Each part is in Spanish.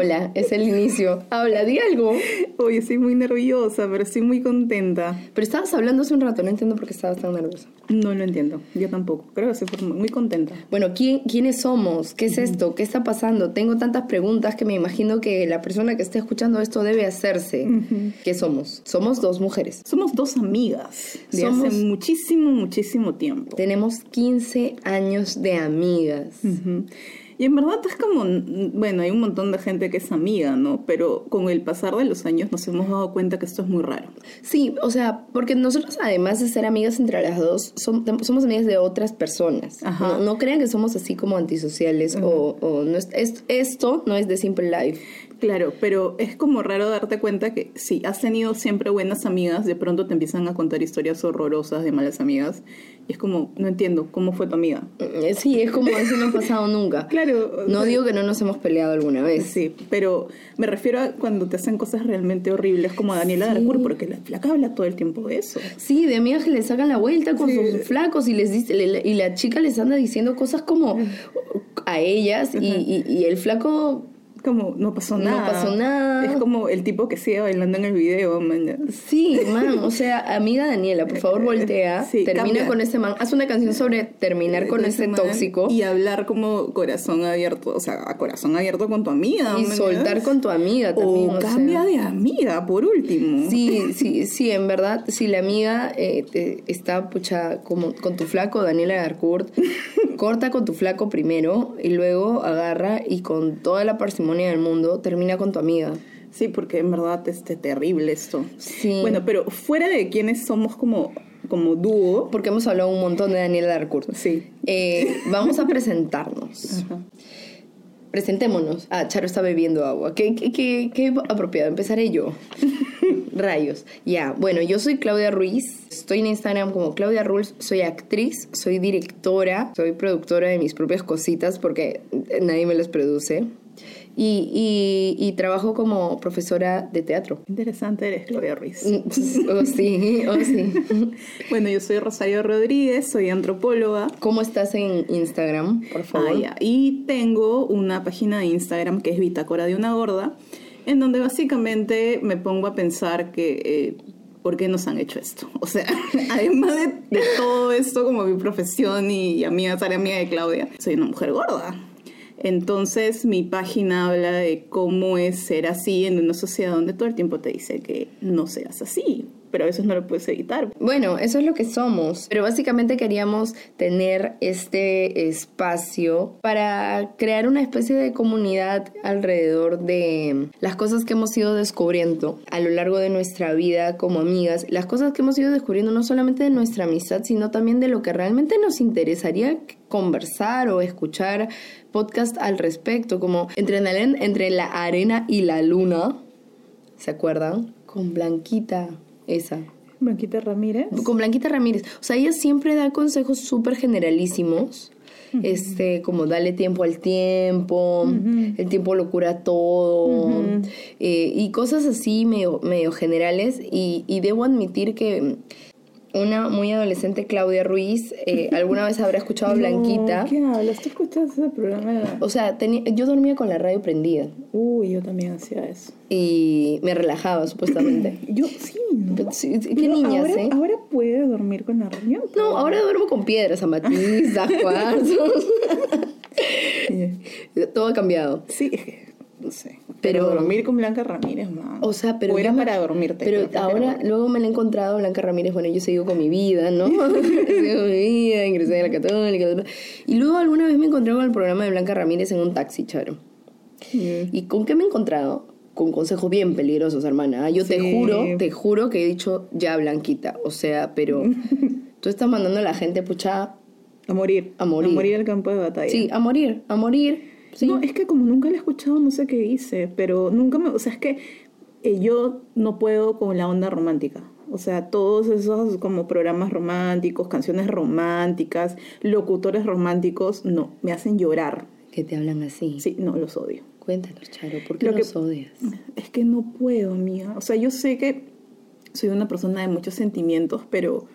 Hola, es el inicio. Habla, di algo. Oye, estoy muy nerviosa, pero estoy muy contenta. Pero estabas hablando hace un rato, no entiendo por qué estabas tan nerviosa. No lo entiendo, yo tampoco. Creo que estoy muy contenta. Bueno, ¿quién, ¿quiénes somos? ¿Qué es esto? ¿Qué está pasando? Tengo tantas preguntas que me imagino que la persona que esté escuchando esto debe hacerse. ¿Qué somos? Somos dos mujeres. Somos dos amigas de Somos- hace muchísimo, muchísimo tiempo. Tenemos 15 años de amigas. Ujú. Y en verdad es como, bueno, hay un montón de gente que es amiga, ¿no? Pero con el pasar de los años nos hemos dado cuenta que esto es muy raro. Sí, o sea, porque nosotros además de ser amigas entre las dos, somos amigas de otras personas. Ajá. No, no crean que somos así como antisociales o, o no es- es- esto no es de Simple Life. Claro, pero es como raro darte cuenta que si has tenido siempre buenas amigas, de pronto te empiezan a contar historias horrorosas de malas amigas. Y es como, no entiendo, ¿cómo fue tu amiga? Eh, Sí, es como eso no ha pasado nunca. Claro. No digo que no nos hemos peleado alguna vez. Sí, pero me refiero a cuando te hacen cosas realmente horribles como a Daniela Sí. Darcourt, porque la flaca habla todo el tiempo de eso. Sí, de amigas que le sacan la vuelta con Sí. sus flacos y les dice, le- y la chica les anda diciendo cosas como a ellas y, y- y el flaco Como, no pasó No nada. pasó nada. Es como el tipo que sigue bailando en el video, man. Sí, man, o sea, amiga Daniela, por favor voltea, Sí, termina cambia. con ese man, haz una canción sobre terminar con ese man, tóxico Y y, hablar como corazón abierto, o sea, a corazón abierto con tu amiga. man. soltar con tu amiga también. O o sea. cambia de amiga, por último. Sí, sí, sí, en verdad, si la amiga eh, te- está pucha como con tu flaco, Daniela Garcourt, corta con tu flaco primero y luego agarra y con toda la parsimonia del mundo termina con tu amiga. Sí, porque en verdad este terrible esto. Sí. Bueno, pero fuera de quienes somos como, como dúo, Porque hemos hablado un montón de Daniela Garcourt. sí. Eh, vamos a presentarnos. Ajá. Presentémonos. Ah, Charo está bebiendo agua. Qué, qué, qué, qué apropiado. Empezaré yo. Rayos. Ya, bueno, yo soy Claudia Ruiz. Estoy en Instagram como Claudia Ruiz. Soy actriz, soy directora, soy productora de mis propias cositas porque nadie me las produce. Y, y, y trabajo como profesora de teatro. Interesante eres, Gloria Ruiz. Oh, sí, oh, sí. Bueno, yo soy Rosario Rodríguez, soy antropóloga. ¿Cómo estás en Instagram, por favor? Ah, ya. Y tengo una página de Instagram que es Bitácora de una Gorda, en donde básicamente me pongo a pensar que... eh, ¿Por qué nos han hecho esto? O sea, además de, de todo esto, como mi profesión y amiga, ser amiga de Claudia, soy una mujer gorda. Entonces mi página habla de cómo es ser así en una sociedad donde todo el tiempo te dice que no seas así, pero a veces no lo puedes evitar. Bueno, eso es lo que somos. Pero básicamente queríamos tener este espacio para crear una especie de comunidad alrededor de las cosas que hemos ido descubriendo a lo largo de nuestra vida como amigas. Las cosas que hemos ido descubriendo no solamente de nuestra amistad, sino también de lo que realmente nos interesaría conversar o escuchar podcast al respecto, como entre, la- entre la arena y la luna. ¿Se acuerdan? Con Blanquita, esa. Blanquita Ramírez. Con Blanquita Ramírez. O sea, ella siempre da consejos súper generalísimos. Este, como dale tiempo al tiempo, el tiempo lo cura todo, eh, y cosas así medio, medio generales. Y, y debo admitir que una muy adolescente Claudia Ruiz eh, alguna vez habrá escuchado a Blanquita. No, ¿Qué hablas? ¿Tú escuchaste ese programa? O sea, tenía- yo dormía con la radio prendida Uy, yo también hacía eso. y me relajaba supuestamente. Yo sí, ¿no? Pero sí, ¿Qué Pero niñas, ahora, eh? ahora puede dormir con la riñón. No, ahora duermo con piedras, amatizas, cuarzos. Todo ha cambiado. Sí, es que, no sé. Pero- Pero, dormir con Blanca Ramírez, no. O sea, pero. O era para dormirte. Pero ahora, luego me la he encontrado, Blanca Ramírez. Bueno, yo sigo con mi vida, ¿no? sigo con mi vida, ingresé a la Católica. Y luego alguna vez me encontré con el programa de Blanca Ramírez en un taxi, charo. Mm. ¿Y con qué me he encontrado? Con consejos bien peligrosos, hermana. Yo te juro, te juro que he dicho ya, Blanquita. O sea, pero. tú estás mandando a la gente, pucha. A morir. A morir. A morir al campo de batalla. Sí, a morir, a morir. Sí. No, es que como nunca la he escuchado, no sé qué dice, pero nunca me... O sea, es que eh, yo no puedo con la onda romántica. O sea, todos esos como programas románticos, canciones románticas, locutores románticos, no, me hacen llorar. Que te hablan así. Sí, no, los odio. Cuéntanos, Charo, ¿por qué Lo que- los odias? Es que no puedo, amiga. O sea, yo sé que soy una persona de muchos sentimientos, pero,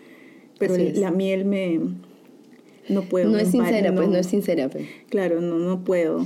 pero la miel me... No puedo. No es sincera, pues no es sincera, pues. Claro, no, no puedo.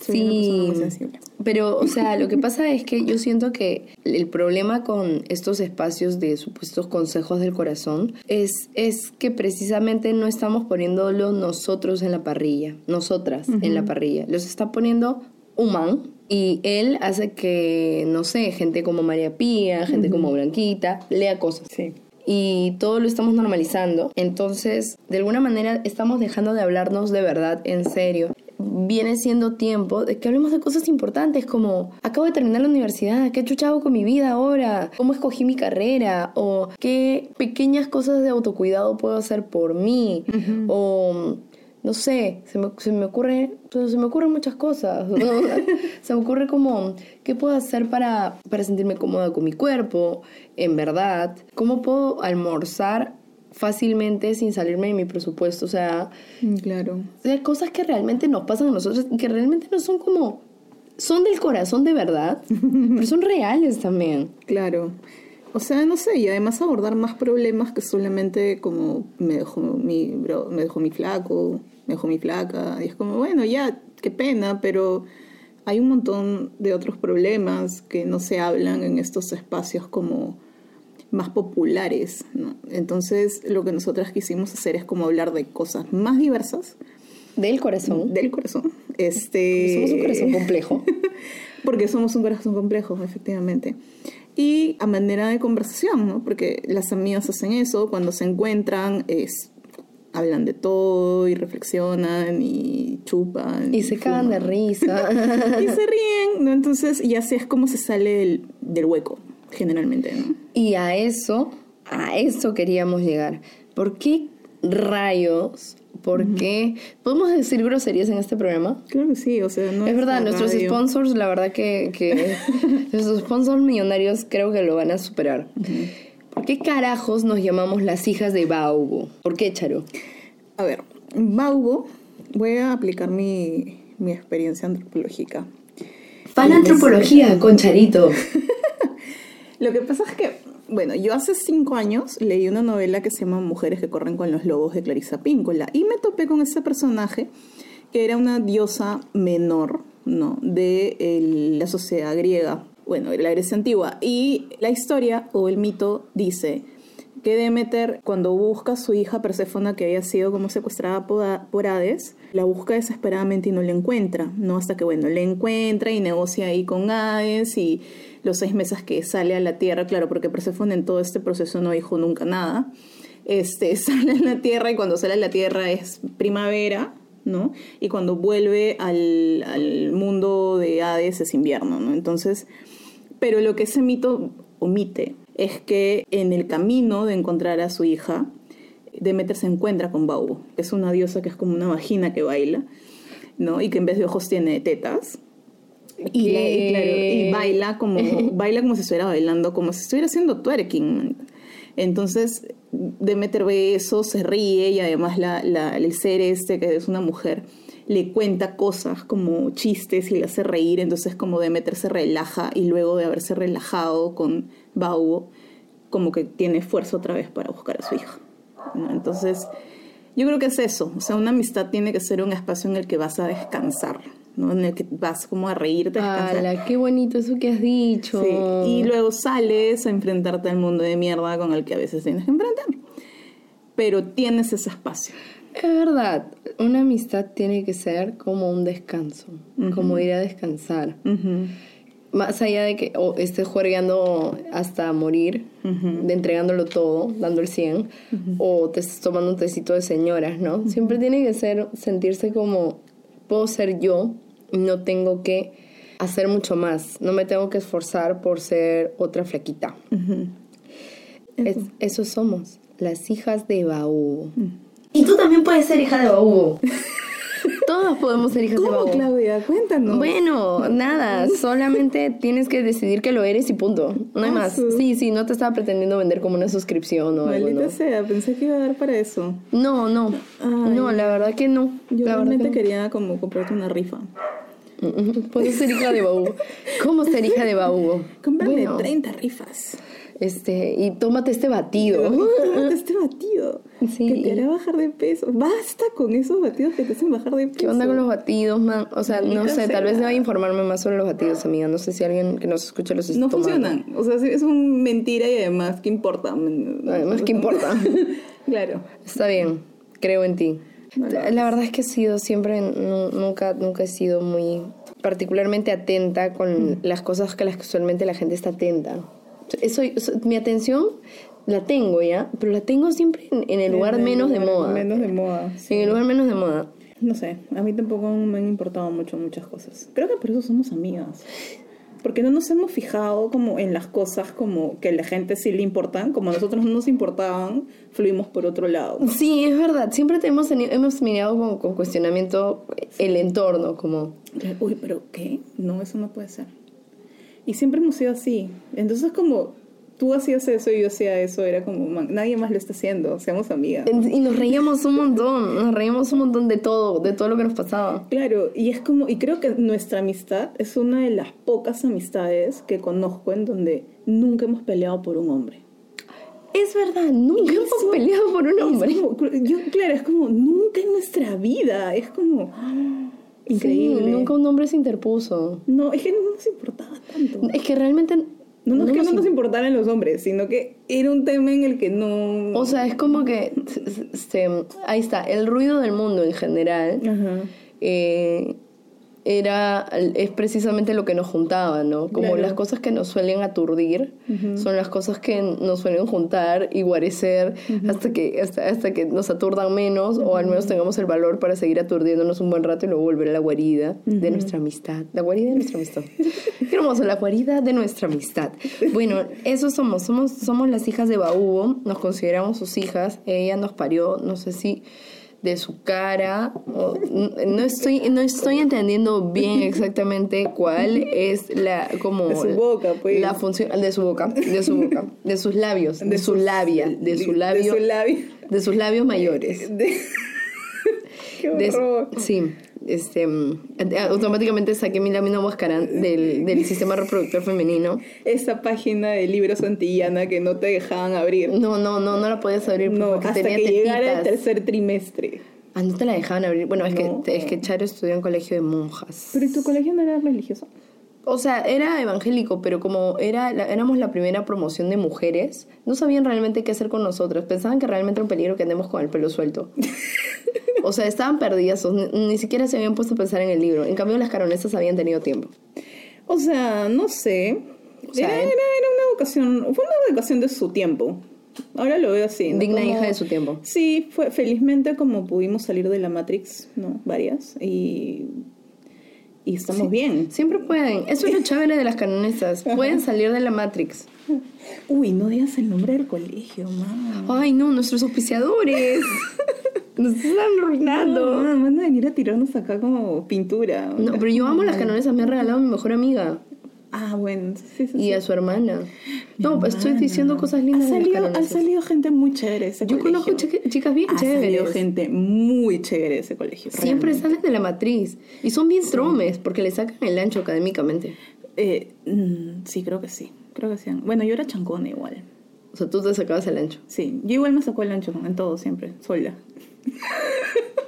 Soy una persona muy sensible. Pero, o sea, lo que pasa es que yo siento que el problema con estos espacios de supuestos consejos del corazón es, es que precisamente no estamos poniéndolo nosotros en la parrilla, nosotras en la parrilla. Los está poniendo un man y él hace que, no sé, gente como María Pía, gente como Blanquita, lea cosas. Sí. Y todo lo estamos normalizando. Entonces, de alguna manera, estamos dejando de hablarnos de verdad, en serio. Viene siendo tiempo de que hablemos de cosas importantes como acabo de terminar la universidad, qué chucha hago con mi vida ahora, cómo escogí mi carrera o qué pequeñas cosas de autocuidado puedo hacer por mí o no sé, se me, se me ocurre, pues, se me ocurren muchas cosas. se me ocurre como, ¿qué puedo hacer para, para sentirme cómoda con mi cuerpo? En verdad, ¿cómo puedo almorzar fácilmente sin salirme de mi presupuesto? O sea, Mm, Claro. o sea, cosas que realmente nos pasan a nosotros que realmente no son como, son del corazón de verdad, pero son reales también. Claro. O sea, no sé, y además abordar más problemas que solamente como me dejó mi bro, me dejó mi flaco, me dejó mi flaca. Y es como, bueno, ya, qué pena, pero hay un montón de otros problemas que no se hablan en estos espacios como más populares, ¿no? Entonces, lo que nosotras quisimos hacer es como hablar de cosas más diversas Del corazón. del corazón. Este Somos un corazón complejo. porque somos un corazón complejo, efectivamente. Y a manera de conversación, ¿no? Porque las amigas hacen eso, cuando se encuentran, es, hablan de todo y reflexionan y chupan. Y se cagan de risa. Y se ríen, ¿no? Entonces, y así es como se sale del, del hueco, generalmente, ¿no? Y a eso, a eso queríamos llegar. ¿Por qué rayos? ¿Por qué? ¿Podemos decir groserías en este programa? Claro que sí, o sea, no es verdad, nuestros radio. sponsors, la verdad que, que nuestros sponsors millonarios creo que lo van a superar. ¿Por qué carajos nos llamamos las hijas de Baubo? ¿Por qué, Charo? A ver, Baubo, voy a aplicar mi, mi experiencia antropológica. Fan antropología con Charito. Lo que pasa es que, bueno, yo hace cinco años leí una novela que se llama Mujeres que corren con los lobos de Clarisa Píncola y me topé con ese personaje que era una diosa menor, ¿no? De la sociedad griega, bueno, la Grecia antigua. Y la historia o el mito dice que Demeter, cuando busca a su hija Perséfona, que había sido como secuestrada por Hades, la busca desesperadamente y no la encuentra, ¿no? Hasta que, bueno, la encuentra y negocia ahí con Hades y los seis meses que sale a la Tierra, claro, porque Perséfone en todo este proceso no dijo nunca nada, este, sale a la Tierra y cuando sale a la Tierra es primavera, ¿no? Y cuando vuelve al, al mundo de Hades es invierno, ¿no? Entonces, pero lo que ese mito omite es que en el camino de encontrar a su hija, Demeter se encuentra con Baubo, que es una diosa que es como una vagina que baila, ¿no? Y que en vez de ojos tiene tetas. Y, la- y claro, y baila como baila como si estuviera bailando, como si estuviera haciendo twerking. Entonces, Demeter ve eso, se ríe y además la, la- el ser este, que es una mujer, le cuenta cosas como chistes y le hace reír. Entonces, como Demeter se relaja y luego de haberse relajado con Baubo, como que tiene fuerza otra vez para buscar a su hija. ¿no? Entonces, yo creo que es eso. O sea, una amistad tiene que ser un espacio en el que vas a descansar, ¿no? En el que vas como a reírte. ¡Hala, qué bonito eso que has dicho! Sí, Y luego sales a enfrentarte al mundo de mierda con el que a veces tienes que enfrentar. Pero tienes ese espacio. Es verdad, una amistad tiene que ser como un descanso, como ir a descansar. Más allá de que o estés juergueando hasta morir, de entregándolo todo, dando el 100, o te estés tomando un tecito de señoras, ¿no? Siempre tiene que ser, sentirse como, puedo ser yo, no tengo que hacer mucho más, no me tengo que esforzar por ser otra flaquita. Es- eso somos, las hijas de Baú. Y tú también puedes ser hija de Baú. Todas podemos ser hijas de ¿Cómo, Baú. Claudia? Cuéntanos. Bueno, nada, solamente tienes que decidir que lo eres y punto. No hay Ah, más. Sí, sí, no te estaba pretendiendo vender como una suscripción o algo, Maldita ¿no? sea, pensé que iba a dar para eso. No, no. Ay. No, la verdad que no. Yo la realmente que quería como comprarte una rifa. no. Puedes ser hija de Baú. ¿Cómo ser hija de Baú? Cómprame Bueno, 30 rifas. Este, y tómate este batido. Tómate este batido. Sí. Que te hará bajar de peso. Basta con esos batidos que te hacen bajar de peso. ¿Qué onda con los batidos, man? O sea, no sé, tal vez deba informarme más sobre los batidos, amiga. No sé si alguien que nos escucha los está No tomando. funcionan. O sea, es un mentira y además, ¿qué importa? Además, ¿qué importa? claro. Está bien, creo en ti. La verdad es que he sido siempre, nu- nunca, nunca he sido muy particularmente atenta con las cosas que las que usualmente la gente está atenta. Eso, eso- mi atención la tengo ya, pero la tengo siempre en, en el lugar En el menos de lugar moda. Menos de moda. sí. En el lugar menos de moda. No sé, a mí tampoco me han importado mucho muchas cosas. Creo que por eso somos amigas. Porque no nos hemos fijado como en las cosas como que a la gente sí le importan, como a nosotros no nos importaban, fluimos por otro lado. Sí, es verdad. Siempre te hemos, tenido, hemos mirado con, con cuestionamiento el entorno, como... Uy, pero ¿qué? No, eso no puede ser. Y siempre hemos sido así. Entonces como tú hacías eso y yo hacía eso, era como, man, nadie más lo está haciendo, seamos amigas. Y nos reíamos un montón, nos reíamos un montón de todo, de todo lo que nos pasaba. Claro, y es como, y creo que nuestra amistad es una de las pocas amistades que conozco en donde nunca hemos peleado por un hombre. Es verdad, nunca hemos Eso peleado por un hombre. como- yo, claro, es como nunca en nuestra vida, es como. Increíble. Sí, nunca un hombre se interpuso. No, es que no nos importaba tanto. Es que realmente... No, no es que nos no nos im- importaran los hombres, sino que era un tema en el que no... O sea, es como que... ahí está, el ruido del mundo en general Ajá. eh, era es precisamente lo que nos juntaba, ¿no? Como Claro. las cosas que nos suelen aturdir son las cosas que nos suelen juntar y guarecer hasta que hasta, hasta que nos aturdan menos o al menos tengamos el valor para seguir aturdiéndonos un buen rato y luego volver a la guarida de nuestra amistad. La guarida de nuestra amistad. Qué hermoso, la guarida de nuestra amistad. Bueno, eso somos, somos somos las hijas de Baúbo, nos consideramos sus hijas, ella nos parió, no sé si de su cara. o- no estoy no estoy entendiendo bien exactamente cuál es la como De su boca, pues. la función de su boca, de su boca, de sus labios, de, su sus- labia, de su labio, De su labio. de sus labios mayores. De- Qué horror. sí, este, mm, automáticamente saqué mi lámina huascarán del, del sistema reproductor femenino. Esa página de libros antillana que no te dejaban abrir. No, no, no, no la podías abrir No, hasta tenía que llegara el tercer trimestre. Ah, no te la dejaban abrir. Bueno, es No. que es que Charo estudió en colegio de monjas. Pero ¿y tu colegio no era religioso? O sea, era evangélico, pero como era la- éramos la primera promoción de mujeres, no sabían realmente qué hacer con nosotros. Pensaban que realmente era un peligro que andemos con el pelo suelto. O sea, estaban perdidas, ni, ni siquiera se habían puesto a pensar en el libro. En cambio, las caronesas habían tenido tiempo. O sea, no sé. O sea, era, era, era una educación, fue una educación de su tiempo. Ahora lo veo así. ¿no? Digna Como- hija de su tiempo. Sí, fue felizmente como pudimos salir de la Matrix, ¿no? Varias. Y, y estamos bien. Siempre pueden. Eso es lo chévere de las canonesas. Pueden salir de la Matrix. Uy, no digas el nombre del colegio, mamá. Ay, no, nuestros auspiciadores. Nos están arruinando. No, van a venir a tirarnos acá como pintura. No, pero yo amo las canonesas. Me ha regalado mi mejor amiga Ah, bueno, sí, sí, y sí. a su hermana. Mi No, pues estoy hermana. diciendo cosas lindas Ha salido, ha salido gente muy chévere ese Yo colegio. conozco chica- chicas bien Ha salido chéveres. gente muy chévere de ese colegio. Siempre realmente. salen de la matriz. Y son bien tromes porque le sacan el ancho académicamente. Eh, mm, sí, creo que sí. Creo que sí. Bueno, yo era chancona igual. O sea, tú te sacabas el ancho. Sí, yo igual me sacó el ancho en todo siempre, sola.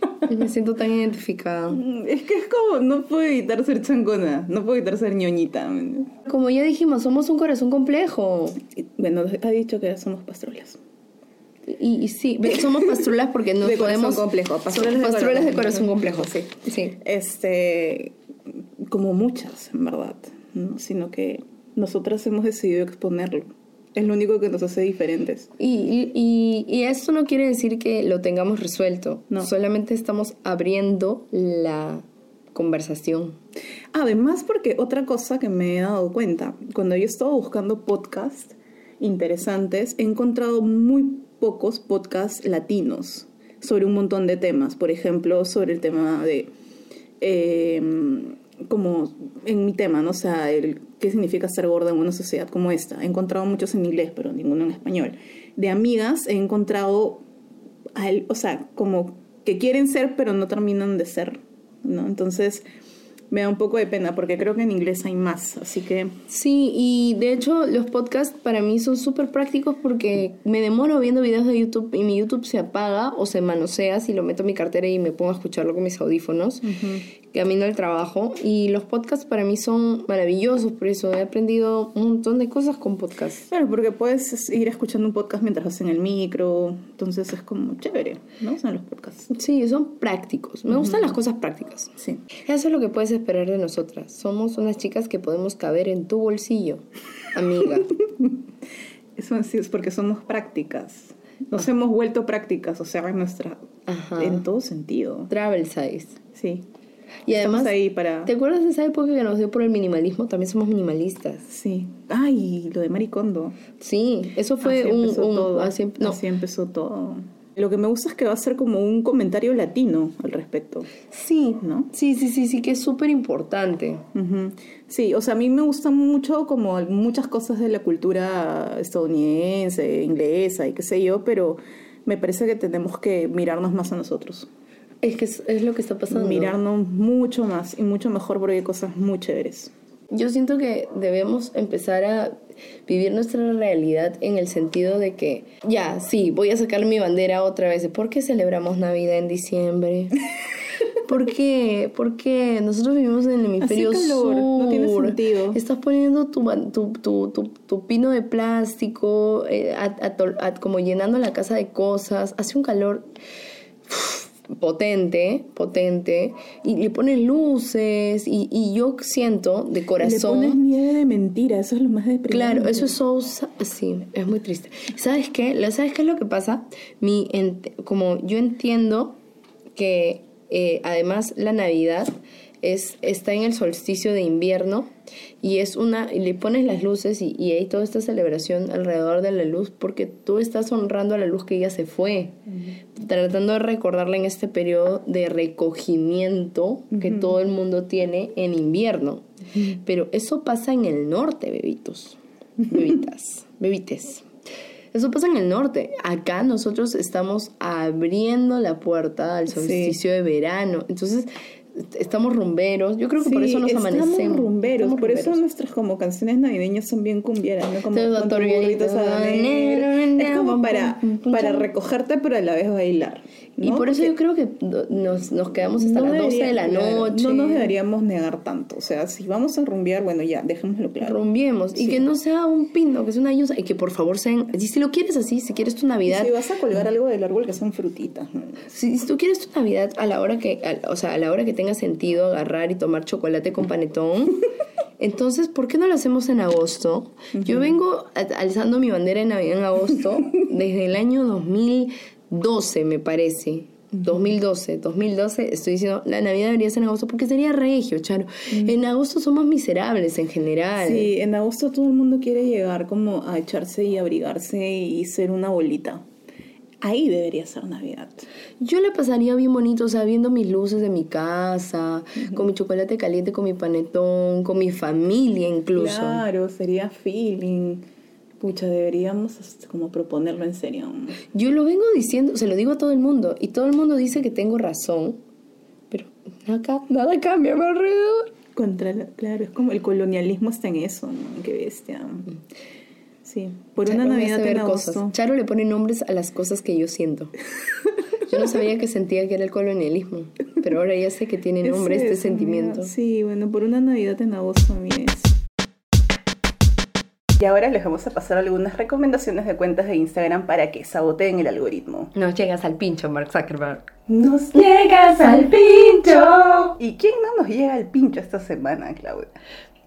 Me siento tan identificada. Mm, Es que es como, no puedo evitar ser chancona, no puedo evitar ser ñoñita. Como ya dijimos, somos un corazón complejo. Bueno, ha dicho que somos pastrulas. Y, y sí, somos pastrulas porque nos De corazón podemos... complejo, pastrulas de pastrulas de corazón. corazón complejo, sí. sí. Este, como muchas, en verdad, ¿no? sino que nosotras hemos decidido exponerlo. Es lo único que nos hace diferentes. Y, y, y- esto no quiere decir que lo tengamos resuelto. No. Solamente estamos abriendo la conversación. Además, porque otra cosa que me he dado cuenta, cuando yo estaba buscando podcasts interesantes, he encontrado muy pocos podcasts latinos sobre un montón de temas. Por ejemplo, sobre el tema de, eh, como en mi tema, ¿no? O sea, qué significa ser gorda en una sociedad como esta. He encontrado muchos en inglés, pero ninguno en español. De amigas he encontrado, o sea, como que quieren ser, pero no terminan de ser, ¿no? Entonces me da un poco de pena porque creo que en inglés hay más, así que... Sí, y de hecho los podcasts para mí son súper prácticos porque me demoro viendo videos de YouTube y mi YouTube se apaga o se manosea si lo meto en mi cartera y me pongo a escucharlo con mis audífonos, camino al trabajo. Y los podcasts para mí son maravillosos, por eso he aprendido un montón de cosas con podcasts. Claro, porque puedes ir escuchando un podcast mientras vas en el micro, entonces es como chévere, ¿no? Son los podcasts. Sí, son prácticos. Me gustan las cosas prácticas. Sí. Eso es lo que puedes esperar de nosotras. Somos unas chicas que podemos caber en tu bolsillo, amiga. Eso sí es porque somos prácticas. Nos hemos vuelto prácticas, o sea, en nuestra... Ajá. En todo sentido. Travel size. Sí. Y Estamos además, ahí para... ¿te acuerdas de esa época que nos dio por el minimalismo? También somos minimalistas. Sí. Ay, lo de Maricondo. Sí, eso fue así un... un- todo. así em- no, Así empezó todo. Lo que me gusta es que va a ser como un comentario latino al respecto, sí, ¿no? sí, sí, sí, sí, que es súper importante. Ujú. Sí, o sea, a mí me gustan mucho como muchas cosas de la cultura estadounidense, inglesa y qué sé yo, pero me parece que tenemos que mirarnos más a nosotros. Es que es, es lo que está pasando. Mirarnos mucho más y mucho mejor porque hay cosas muy chéveres. Yo siento que debemos empezar a vivir nuestra realidad en el sentido de que, ya, sí, voy a sacar mi bandera otra vez. ¿Por qué celebramos Navidad en diciembre? ¿Por qué? Porque nosotros vivimos en el hemisferio Hace calor, sur. no tiene sentido. Estás poniendo tu, tu, tu, tu, pino de plástico, eh, como llenando la casa de cosas. Hace un calor potente, potente, y le pones luces, y, y yo siento de Le corazón... pones nieve de mentira, eso es lo más deprimente. Claro, eso es so sí, es muy triste. ¿Sabes qué? ¿Sabes qué es lo que pasa? Mi como yo entiendo que eh, además la Navidad es está en el solsticio de invierno y es una y le pones las luces y, y hay toda esta celebración alrededor de la luz porque tú estás honrando a la luz que ya se fue, tratando de recordarla en este periodo de recogimiento que todo el mundo tiene en invierno. Pero eso pasa en el norte, bebitos, bebitas, bebites. Eso pasa en el norte. Acá nosotros estamos abriendo la puerta al Sí. solsticio de verano. Entonces, estamos rumberos. Yo creo que por eso nos estamos amanecemos. rumberos, Estamos por eso rumberos. nuestras como canciones navideñas son bien cumbieras, ¿no? Como Todo con tu atorreadito. burrito sabanero. Es como para, para recogerte pero a la vez bailar. ¿No? Y por eso Porque yo creo que nos, nos quedamos hasta no las 12 de la noche. No nos deberíamos negar tanto. O sea, si vamos a rumbear, bueno, ya, dejémoslo claro. Rumbiemos. Y Sí. que no sea un pino, que sea una yusa. Y que por favor sean. Y si lo quieres así, si quieres tu Y Navidad. si vas a colgar algo del árbol que sean frutitas. ¿no? Si, si tú quieres tu Navidad a la hora que, a- o sea, a la hora que tenga sentido agarrar y tomar chocolate con panetón, entonces, ¿por qué no lo hacemos en agosto? Yo vengo alzando mi bandera de Navidad en agosto desde el año 2012, me parece. 2012, 2012, estoy diciendo, la Navidad debería ser en agosto porque sería regio, Charo. En agosto somos miserables en general. Sí, en agosto todo el mundo quiere llegar como a echarse y abrigarse y ser una bolita. Ahí debería ser Navidad. Yo la pasaría bien bonito, o sea, viendo mis luces de mi casa, con mi chocolate caliente, con mi panetón, con mi familia incluso. Claro, sería feeling. Pucha, deberíamos este, como proponerlo en serio. Yo lo vengo diciendo, se lo digo a todo el mundo, y todo el mundo dice que tengo razón, pero nada cambia a mi alrededor. Contra la- claro, es como el colonialismo está en eso, ¿no? Qué bestia. Sí, por una Charo Navidad en agosto. cosas. Charo le pone nombres a las cosas que yo siento. Yo no sabía que sentía que era el colonialismo, pero ahora ya sé que tiene Es nombre este eso, sentimiento. mira. Sí, bueno, por una Navidad en agosto, amigues. Y ahora les vamos a pasar algunas recomendaciones de cuentas de Instagram para que saboteen el algoritmo. Nos llegas al pincho, Mark Zuckerberg. Nos ¡Llegas al pincho! ¿Y quién no nos llega al pincho esta semana, Claudia?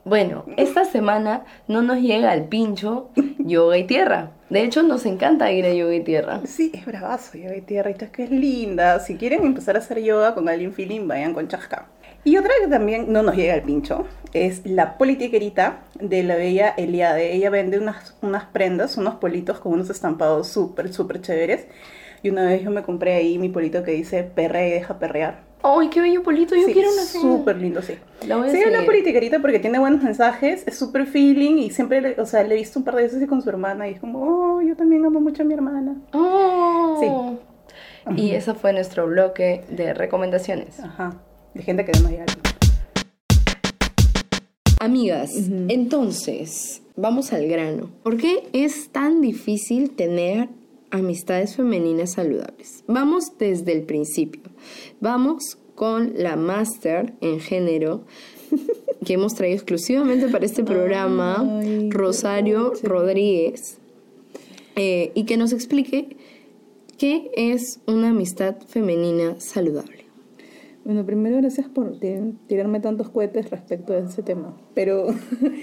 Bueno, esta semana no nos llega al pincho yoga y tierra. De hecho, nos encanta ir a yoga y tierra. Sí, es bravazo, yoga y tierra, y que es linda. Si quieren empezar a hacer yoga con alguien feeling, vayan con Chasca. Y otra que también no nos llega al pincho es la politiquerita de la bella Eliade. Ella vende unas, unas prendas, unos politos con unos estampados súper, súper chéveres. Y una vez yo me compré ahí mi polito que dice perrea y deja perrear. ¡Ay, qué bello polito! Yo Sí, quiero una súper lindo, sí. La voy a Sí, seguir. politiquerita porque tiene buenos mensajes, es súper feeling y siempre, le- o sea, le he visto un par de veces con su hermana y es como, oh, yo también amo mucho a mi hermana. ¡Oh! Y ese fue nuestro bloque de recomendaciones. Ajá, de gente que no nos llega al pincho. Amigas, entonces, vamos al grano. ¿Por qué es tan difícil tener amistades femeninas saludables? Vamos desde el principio. Vamos con la máster en género que hemos traído exclusivamente para este programa, Rosario Rodríguez, eh, y que nos explique qué es una amistad femenina saludable. Bueno, primero gracias por tirarme tantos cohetes respecto a ese tema, pero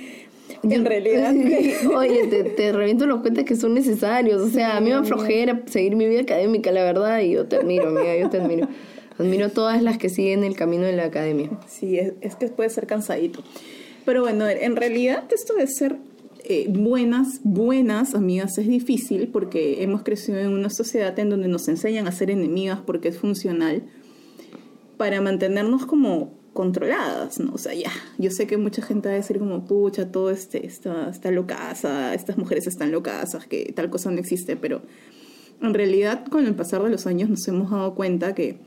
en realidad... Oye, te, reviento los cohetes que son necesarios, o sea, a mí me flojera seguir mi vida académica, la verdad, y yo te admiro, amiga, yo te admiro. Admiro todas las que siguen el camino de la academia. Sí, es, que puede ser cansadito. Pero bueno, en realidad esto de ser eh, buenas, buenas amigas es difícil porque hemos crecido en una sociedad en donde nos enseñan a ser enemigas porque es funcional para mantenernos como controladas, ¿no? O sea, ya, yo sé que mucha gente va a decir como, pucha, todo este, está, está locaza, estas mujeres están locasas, que tal cosa no existe, pero en realidad con el pasar de los años nos hemos dado cuenta que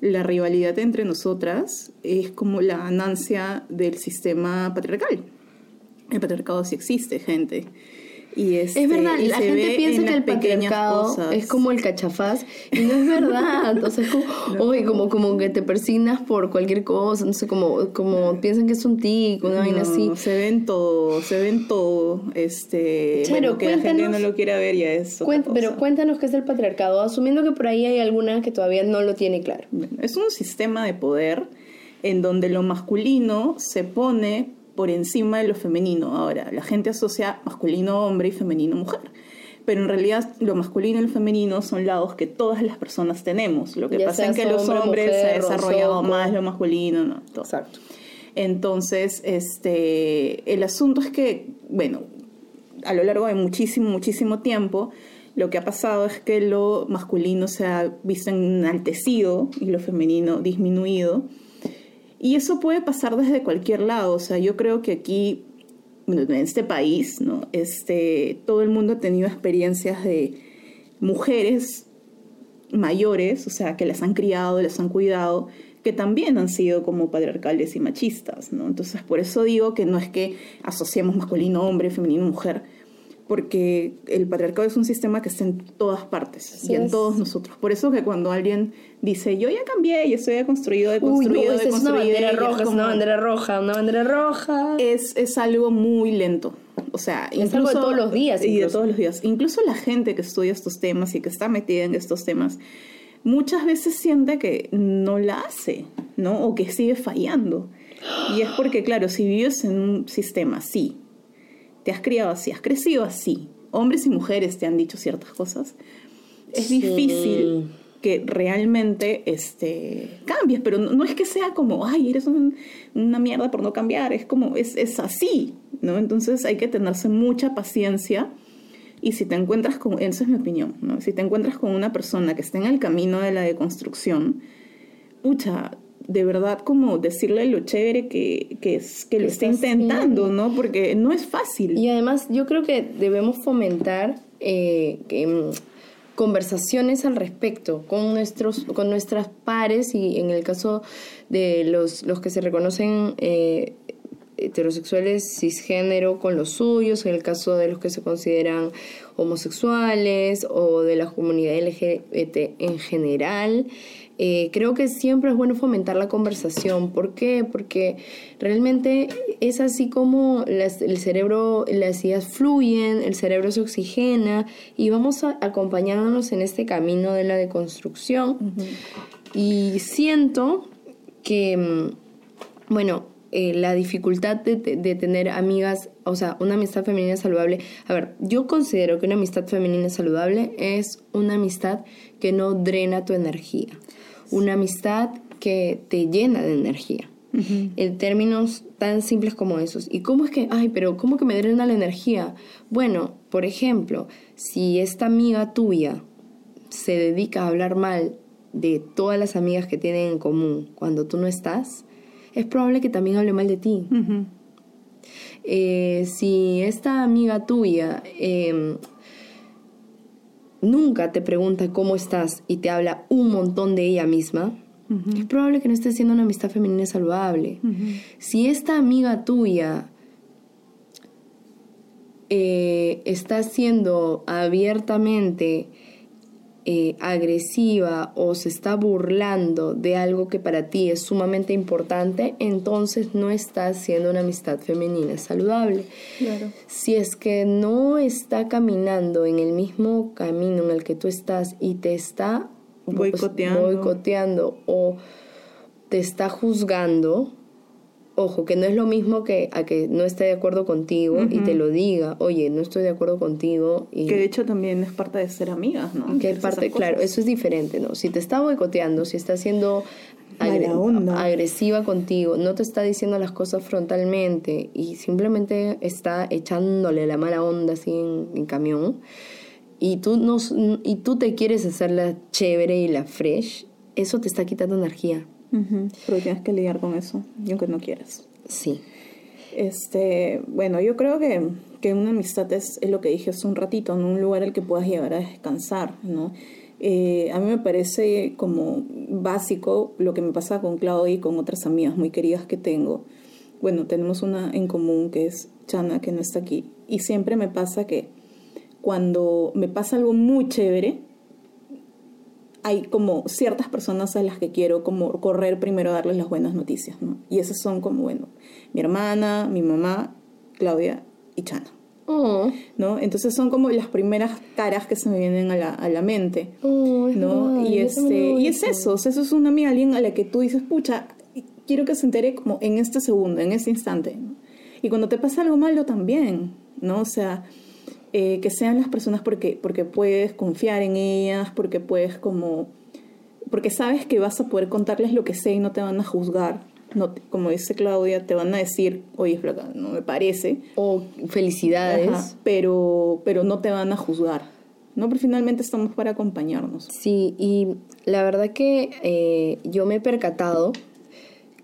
la rivalidad entre nosotras es como la ganancia del sistema patriarcal. El patriarcado sí existe, gente. Y este, es verdad, la gente piensa que el patriarcado es como el cachafaz y no es verdad. Entonces, como, como, como que te persignas por cualquier cosa, no sé, como, como piensan que es un tic, una vaina así. Se ven todo, se ven todo. Este, bueno, que la gente no lo quiera ver ya es. pero cuéntanos qué es el patriarcado, asumiendo que por ahí hay alguna que todavía no lo tiene claro. es un sistema de poder en donde lo masculino se pone por encima de lo femenino. Ahora, la gente asocia masculino hombre y femenino mujer. Pero en realidad lo masculino y lo femenino son lados que todas las personas tenemos. Lo que pasa es que los hombres se ha desarrollado más lo masculino, ¿no? Exacto. Entonces, este, el asunto es que, bueno, a lo largo de muchísimo, muchísimo tiempo, lo que ha pasado es que lo masculino se ha visto enaltecido y lo femenino disminuido. Y eso puede pasar desde cualquier lado. O sea, yo creo que aquí, en este país, ¿no? Este, todo el mundo ha tenido experiencias de mujeres mayores, o sea, que las han criado, las han cuidado, que también han sido como patriarcales y machistas, ¿no? Entonces, por eso digo que no es que asociemos masculino, hombre, femenino, mujer, porque el patriarcado es un sistema que está en todas partes y en todos nosotros. Por eso que cuando alguien dice, yo ya cambié, y estoy construido, deconstruido, Uy, no, es una bandera roja, es una bandera roja, una bandera roja. Es, es algo muy lento. O sea, es algo de todos los días. Y de todos los días. Incluso la gente que estudia estos temas y que está metida en estos temas, muchas veces siente que no la hace, ¿no? O que sigue fallando. Y es porque, claro, si vives en un sistema así, te has criado así, has crecido así, hombres y mujeres te han dicho ciertas cosas, es difícil que realmente este, cambies, pero no, es que sea como, ay, eres una mierda por no cambiar, es como, es, es así, ¿no? Entonces hay que tenerse mucha paciencia y si te encuentras con, esa es mi opinión, ¿no? Si te encuentras con una persona que está en el camino de la deconstrucción, pucha, de verdad como decirle lo chévere que, que, es, que lo está intentando, ¿no? Porque no es fácil. Y además yo creo que debemos fomentar eh, mm, conversaciones al respecto con nuestros con nuestras pares y en el caso de los, los que se reconocen eh, heterosexuales cisgénero con los suyos, en el caso de los que se consideran homosexuales o de la comunidad LGBT en general. Eh, creo que siempre es bueno fomentar la conversación. ¿Por qué? Porque realmente es así como el cerebro, las ideas fluyen, el cerebro se oxigena y vamos acompañándonos en este camino de la deconstrucción. Y siento que, mm, bueno, eh, la dificultad de, de, tener amigas, o sea, una amistad femenina saludable. A ver, yo considero que una amistad femenina saludable es una amistad que no drena tu energía una amistad que te llena de energía. En términos tan simples como esos. ¿Y cómo es que, ay, pero cómo que me drena la energía? Bueno, por ejemplo, si esta amiga tuya se dedica a hablar mal de todas las amigas que tienen en común cuando tú no estás, es probable que también hable mal de ti. Eh, si esta amiga tuya em, nunca te pregunta cómo estás y te habla un montón de ella misma, es probable que no estés siendo una amistad femenina saludable. Si esta amiga tuya eh, está siendo abiertamente eh, agresiva o se está burlando de algo que para ti es sumamente importante, entonces no está haciendo una amistad femenina saludable. Claro. Si es que no está caminando en el mismo camino en el que tú estás y te está Boicoteando. boicoteando o te está juzgando, ojo, que no es lo mismo que a que no esté de acuerdo contigo y te lo diga, oye, no estoy de acuerdo contigo. Y Que de hecho también es parte de ser amigas, ¿no? que Es parte, claro, eso es diferente, ¿no? Si te está boicoteando, si está siendo agre- onda. agresiva contigo, no te está diciendo las cosas frontalmente y simplemente está echándole la mala onda así en, en camión y tú, no, y tú te quieres hacer la chévere y la fresh, eso te está quitando energía. Ujú, Pero tienes que lidiar con eso, aunque no quieras. Sí. Este, bueno, yo creo que, que una amistad es, es lo que dije hace un ratito, en un lugar al que puedas llegar a descansar, ¿no? Eh, a mí me parece como básico lo que me pasa con Claudia y con otras amigas muy queridas que tengo. Bueno, tenemos una en común que es Chana, que no está aquí. Y siempre me pasa que cuando me pasa algo muy chévere, hay como ciertas personas a las que quiero como correr primero a darles las buenas noticias, ¿no? Y esas son como, bueno, mi hermana, mi mamá, Claudia y Chana, Oh, ¿no? Entonces son como las primeras caras que se me vienen a la, a la mente, oh, ¿no? verdad, Y, este, y es eso. o sea, eso es una amiga, alguien a la que tú dices, pucha, quiero que se entere como en este segundo, en ese instante, ¿no? Y cuando te pasa algo malo también, ¿no? O sea, eh, que sean las personas porque, porque puedes confiar en ellas, porque puedes como... Porque sabes que vas a poder contarles lo que sé y no te van a juzgar. No, te- como dice Claudia, te van a decir, oye, flaca, no me parece. O felicidades. Ajá, pero, pero no te van a juzgar. ¿no? Pero finalmente estamos para acompañarnos. Sí, y la verdad que eh, yo me he percatado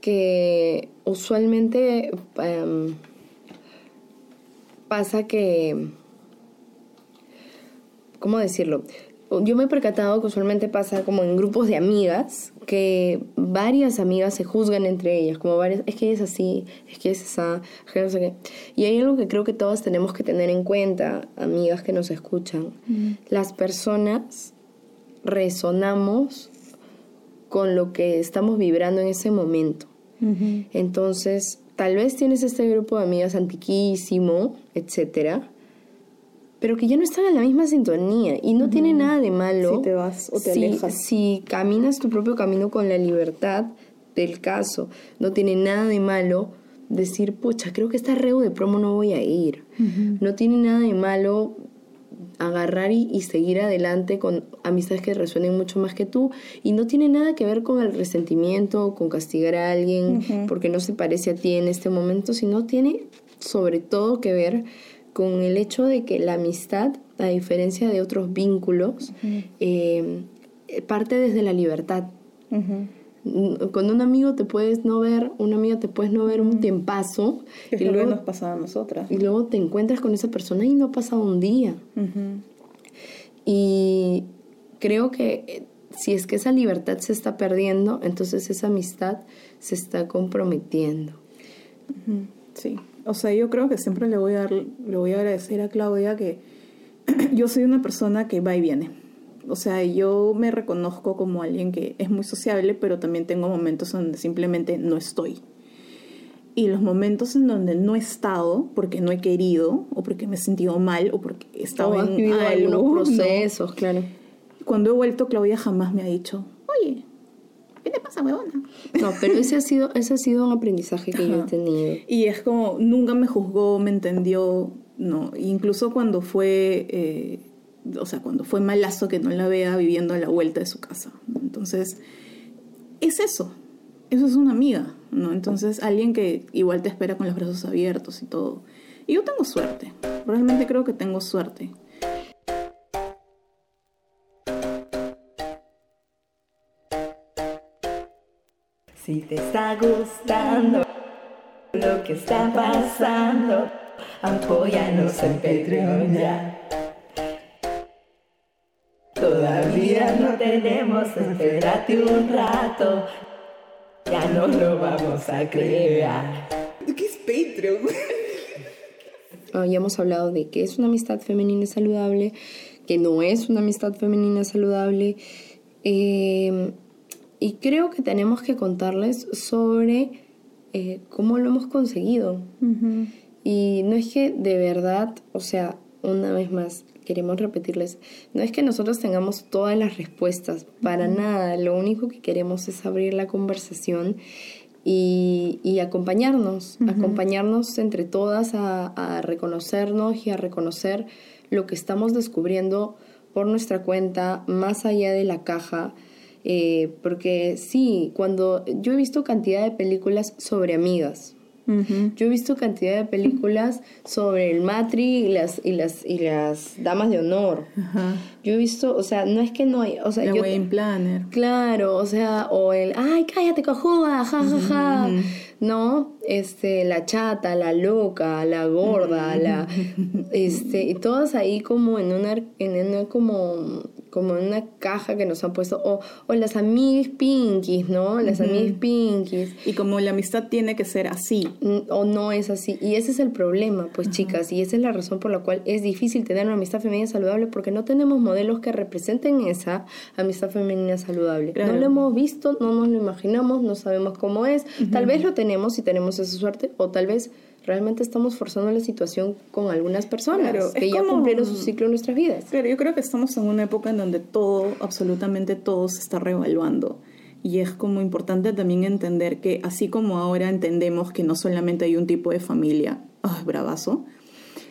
que usualmente em, pasa que, ¿cómo decirlo? Yo me he percatado que usualmente pasa como en grupos de amigas, que varias amigas se juzgan entre ellas, como varias, es que es así, es que es esa, es que no sé qué. Y hay algo que creo que todas tenemos que tener en cuenta, amigas que nos escuchan. Las personas resonamos con lo que estamos vibrando en ese momento. Entonces, tal vez tienes este grupo de amigas antiquísimo, etcétera, pero que ya no están en la misma sintonía y no tiene nada de malo Si te vas o te si, alejas. si caminas tu propio camino con la libertad del caso. No tiene nada de malo decir, pucha, creo que esta reo de promo no voy a ir. No tiene nada de malo agarrar y, y seguir adelante con amistades que resuenen mucho más que tú y no tiene nada que ver con el resentimiento, con castigar a alguien porque no se parece a ti en este momento, sino tiene sobre todo que ver con el hecho de que la amistad, a diferencia de otros vínculos, eh, parte desde la libertad. Con un amigo te puedes no ver, una amiga te puedes no ver un tiempazo es y lo que luego, nos pasaba a nosotras. y luego te encuentras con esa persona y no ha pasado un día. Ujú. Y creo que eh, si es que esa libertad se está perdiendo, entonces esa amistad se está comprometiendo. Ujú, Sí, o sea, yo creo que siempre le voy a dar, le voy a agradecer a Claudia que yo soy una persona que va y viene. O sea, yo me reconozco como alguien que es muy sociable, pero también tengo momentos donde simplemente no estoy. Y los momentos en donde no he estado porque no he querido, o porque me he sentido mal, o porque he estado O en algunos ¿no? procesos, claro. Cuando he vuelto, Claudia jamás me ha dicho, oye, ¿qué te pasa, huevona? No, pero ese ha sido, ese ha sido un aprendizaje que yo he Ajá. tenido. Y es como, nunca me juzgó, me entendió, no. Incluso cuando fue, eh, o sea, cuando fue malazo que no la vea viviendo a la vuelta de su casa. Entonces, es eso. Eso es una amiga, ¿no? Entonces, alguien que igual te espera con los brazos abiertos y todo. Y yo tengo suerte. Realmente creo que tengo suerte. Si te está gustando lo que está pasando, apóyanos en Patreon ya. Todavía no tenemos, espérate un rato, ya no lo vamos a crear. ¿Qué es Patreon? Ah, ya hemos hablado de qué es una amistad femenina saludable, que no es una amistad femenina saludable. Eh, y creo que tenemos que contarles sobre eh, cómo lo hemos conseguido. Y no es que de verdad, o sea, una vez más, queremos repetirles, no es que nosotros tengamos todas las respuestas, para nada, lo único que queremos es abrir la conversación y, acompañarnos, acompañarnos entre todas a, reconocernos y a reconocer lo que estamos descubriendo por nuestra cuenta, más allá de la caja. Eh, porque sí, cuando yo he visto cantidad de películas sobre amigas, yo he visto cantidad de películas sobre el matri y las, y las, y las damas de honor. Yo he visto, o sea, no es que no hay, o sea, yo, planner. Claro, o sea, o el, ay, cállate cojuda, ja, ja, ja. ¿no? Este, la chata, la loca, la gorda, la, este, y todas ahí como en una, en una como, como en una caja que nos han puesto, o, o las amigas pinkies, ¿no? Las amigas pinkies. Y como la amistad tiene que ser así. O no es así. Y ese es el problema, pues chicas, y esa es la razón por la cual es difícil tener una amistad femenina saludable porque no tenemos modelos que representen esa amistad femenina saludable. No lo hemos visto, no nos lo imaginamos, no sabemos cómo es. Tal vez lo tenemos y tenemos esa suerte, o tal vez realmente estamos forzando la situación con algunas personas que ya cumplieron su ciclo en nuestras vidas. Pero yo creo que estamos en una época en donde todo, absolutamente todo se está reevaluando. Y es como importante también entender que así como ahora entendemos que no solamente hay un tipo de familia, ¡ay, bravazo!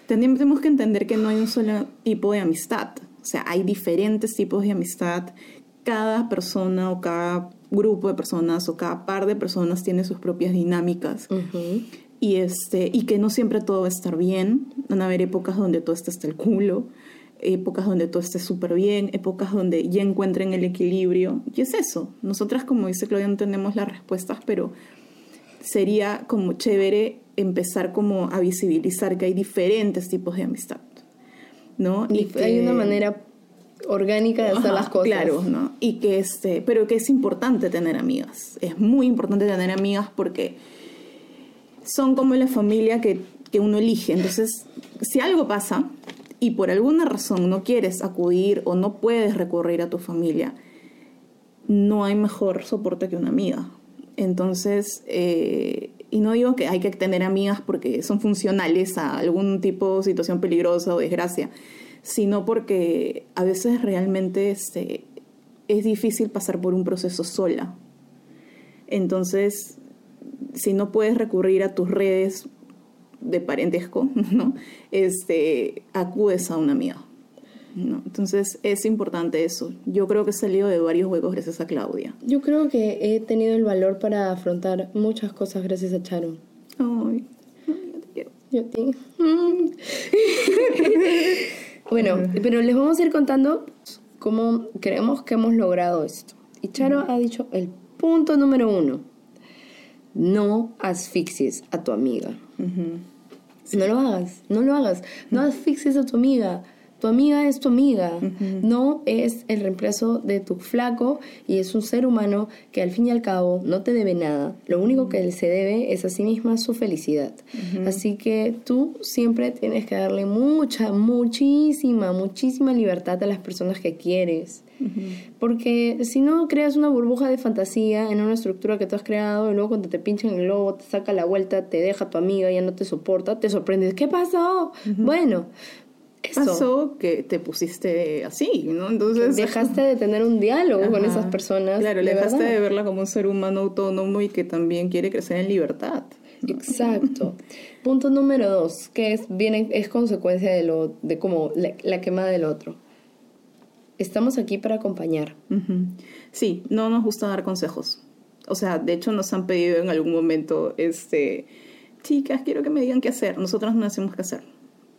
Tenemos que entender que no hay un solo tipo de amistad. O sea, hay diferentes tipos de amistad. Cada persona o cada grupo de personas o cada par de personas tiene sus propias dinámicas y, este, y que no siempre todo va a estar bien. Van a haber épocas donde todo está hasta el culo, épocas donde todo esté súper bien, épocas donde ya encuentren el equilibrio. Y es eso. Nosotras, como dice Claudia, no tenemos las respuestas, pero sería como chévere empezar como a visibilizar que hay diferentes tipos de amistad. ¿No? Y, hay una manera orgánica de hacer las cosas. Claro, ¿no? Y que este, pero que es importante tener amigas. Es muy importante tener amigas porque son como la familia que, uno elige. Entonces, si algo pasa y por alguna razón no quieres acudir o no puedes recurrir a tu familia, no hay mejor soporte que una amiga. Entonces, eh, y no digo que hay que tener amigas porque son funcionales a algún tipo de situación peligrosa o desgracia, sino porque a veces realmente este, es difícil pasar por un proceso sola. Entonces, si no puedes recurrir a tus redes de parentesco, ¿no? Este, acudes a una amiga. ¿No? Entonces es importante eso. Yo creo que he salido de varios huecos gracias a Claudia. Yo creo que he tenido el valor para afrontar muchas cosas gracias a Charo. Ay, yo te quiero. Yo te. bueno, pero les vamos a ir contando cómo creemos que hemos logrado esto. Y Charo ha dicho el punto número uno no asfixies a tu amiga. No lo hagas, no lo hagas. No asfixies a tu amiga. Tu amiga es tu amiga, no es el reemplazo de tu flaco y es un ser humano que al fin y al cabo no te debe nada. Lo único que se debe es a sí misma su felicidad. Así que tú siempre tienes que darle mucha, muchísima, muchísima libertad a las personas que quieres. Porque si no creas una burbuja de fantasía en una estructura que tú has creado y luego cuando te pinchan el globo, te saca la vuelta, te deja tu amiga, ya no te soporta, te sorprendes. ¿Qué pasó? Bueno, eso. pasó que te pusiste así, ¿no? Entonces dejaste de tener un diálogo con esas personas. Claro, dejaste de verla como un ser humano autónomo y que también quiere crecer en libertad. Exacto. Punto número dos, que es, viene, es consecuencia de lo, de como la, la quema del otro estamos aquí para acompañar. Sí, no nos gusta dar consejos. O sea, de hecho nos han pedido en algún momento, este, chicas, quiero que me digan qué hacer. Nosotros no hacemos qué hacer.